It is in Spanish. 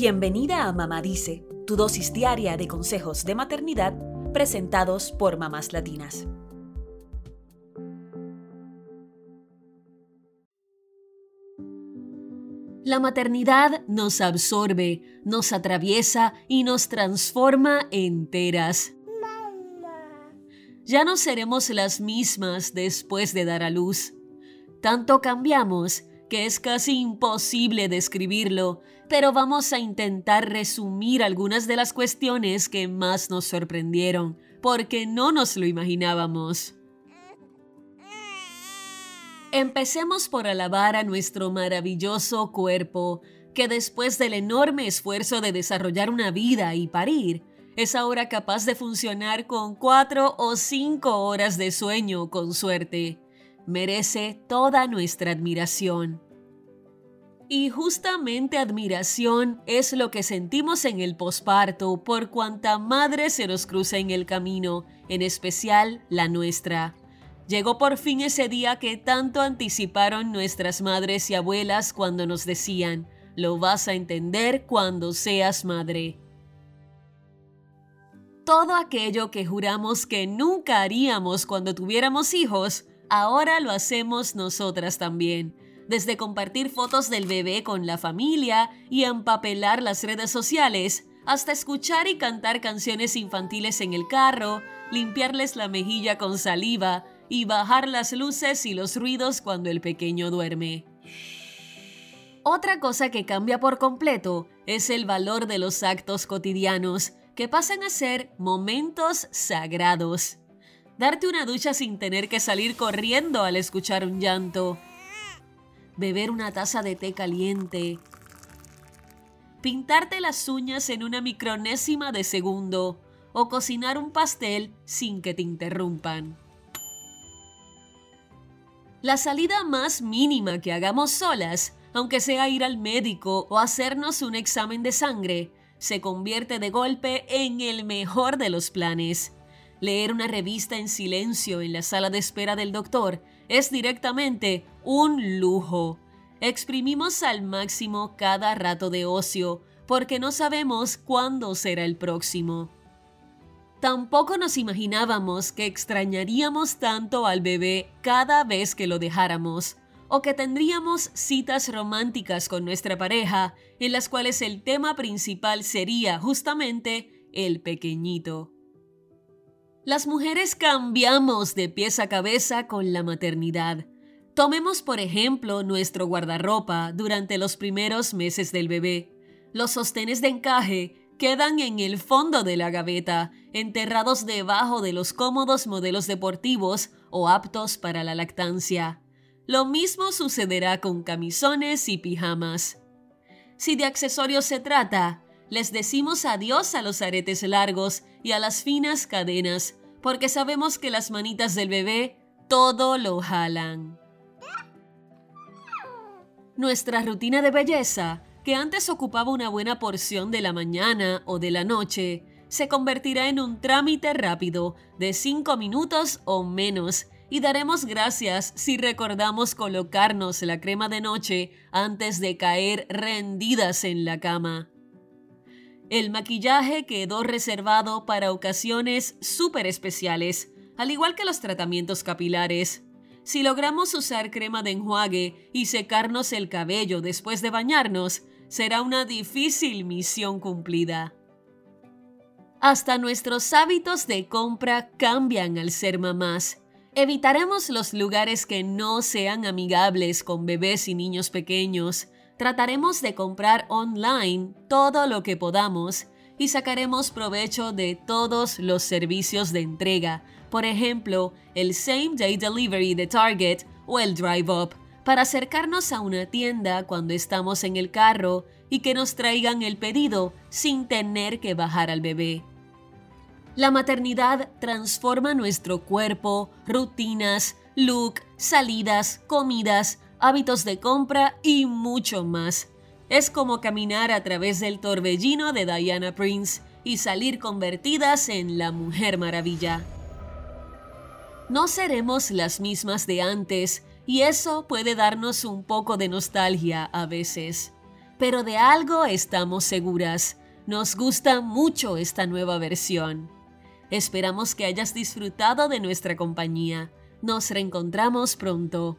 Bienvenida a Mamá Dice, tu dosis diaria de consejos de maternidad presentados por mamás latinas. La maternidad nos absorbe, nos atraviesa y nos transforma enteras. Ya no seremos las mismas después de dar a luz. Tanto cambiamos que es casi imposible describirlo, pero vamos a intentar resumir algunas de las cuestiones que más nos sorprendieron, porque no nos lo imaginábamos. Empecemos por alabar a nuestro maravilloso cuerpo, que después del enorme esfuerzo de desarrollar una vida y parir, es ahora capaz de funcionar con cuatro o cinco horas de sueño con suerte. Merece toda nuestra admiración. Y justamente admiración es lo que sentimos en el posparto por cuanta madre se nos cruza en el camino, en especial la nuestra. Llegó por fin ese día que tanto anticiparon nuestras madres y abuelas cuando nos decían, lo vas a entender cuando seas madre. Todo aquello que juramos que nunca haríamos cuando tuviéramos hijos, ahora lo hacemos nosotras también. Desde compartir fotos del bebé con la familia y empapelar las redes sociales, hasta escuchar y cantar canciones infantiles en el carro, limpiarles la mejilla con saliva y bajar las luces y los ruidos cuando el pequeño duerme. Otra cosa que cambia por completo es el valor de los actos cotidianos, que pasan a ser momentos sagrados. Darte una ducha sin tener que salir corriendo al escuchar un llanto. Beber una taza de té caliente. Pintarte las uñas en una micronésima de segundo o cocinar un pastel sin que te interrumpan. La salida más mínima que hagamos solas, aunque sea ir al médico o hacernos un examen de sangre, se convierte de golpe en el mejor de los planes. Leer una revista en silencio en la sala de espera del doctor es directamente un lujo. Exprimimos al máximo cada rato de ocio porque no sabemos cuándo será el próximo. Tampoco nos imaginábamos que extrañaríamos tanto al bebé cada vez que lo dejáramos, o que tendríamos citas románticas con nuestra pareja en las cuales el tema principal sería justamente el pequeñito. Las mujeres cambiamos de pies a cabeza con la maternidad. Tomemos por ejemplo nuestro guardarropa durante los primeros meses del bebé. Los sostenes de encaje quedan en el fondo de la gaveta, enterrados debajo de los cómodos modelos deportivos o aptos para la lactancia. Lo mismo sucederá con camisones y pijamas. Si de accesorios se trata, les decimos adiós a los aretes largos y a las finas cadenas, porque sabemos que las manitas del bebé todo lo jalan. Nuestra rutina de belleza que antes ocupaba una buena porción de la mañana o de la noche, se convertirá en un trámite rápido de 5 minutos o menos y daremos gracias si recordamos colocarnos la crema de noche antes de caer rendidas en la cama. El maquillaje quedó reservado para ocasiones súper especiales, al igual que los tratamientos capilares. Si logramos usar crema de enjuague y secarnos el cabello después de bañarnos, será una difícil misión cumplida. Hasta nuestros hábitos de compra cambian al ser mamás. Evitaremos los lugares que no sean amigables con bebés y niños pequeños. Trataremos de comprar online todo lo que podamos y sacaremos provecho de todos los servicios de entrega, por ejemplo, el Same Day Delivery de Target o el Drive Up para acercarnos a una tienda cuando estamos en el carro y que nos traigan el pedido sin tener que bajar al bebé. La maternidad transforma nuestro cuerpo, rutinas, look, salidas, comidas, hábitos de compra y mucho más. Es como caminar a través del torbellino de Diana Prince y salir convertidas en la Mujer Maravilla. No seremos las mismas de antes, y eso puede darnos un poco de nostalgia a veces. Pero de algo estamos seguras. Nos gusta mucho esta nueva versión. Esperamos que hayas disfrutado de nuestra compañía. Nos reencontramos pronto.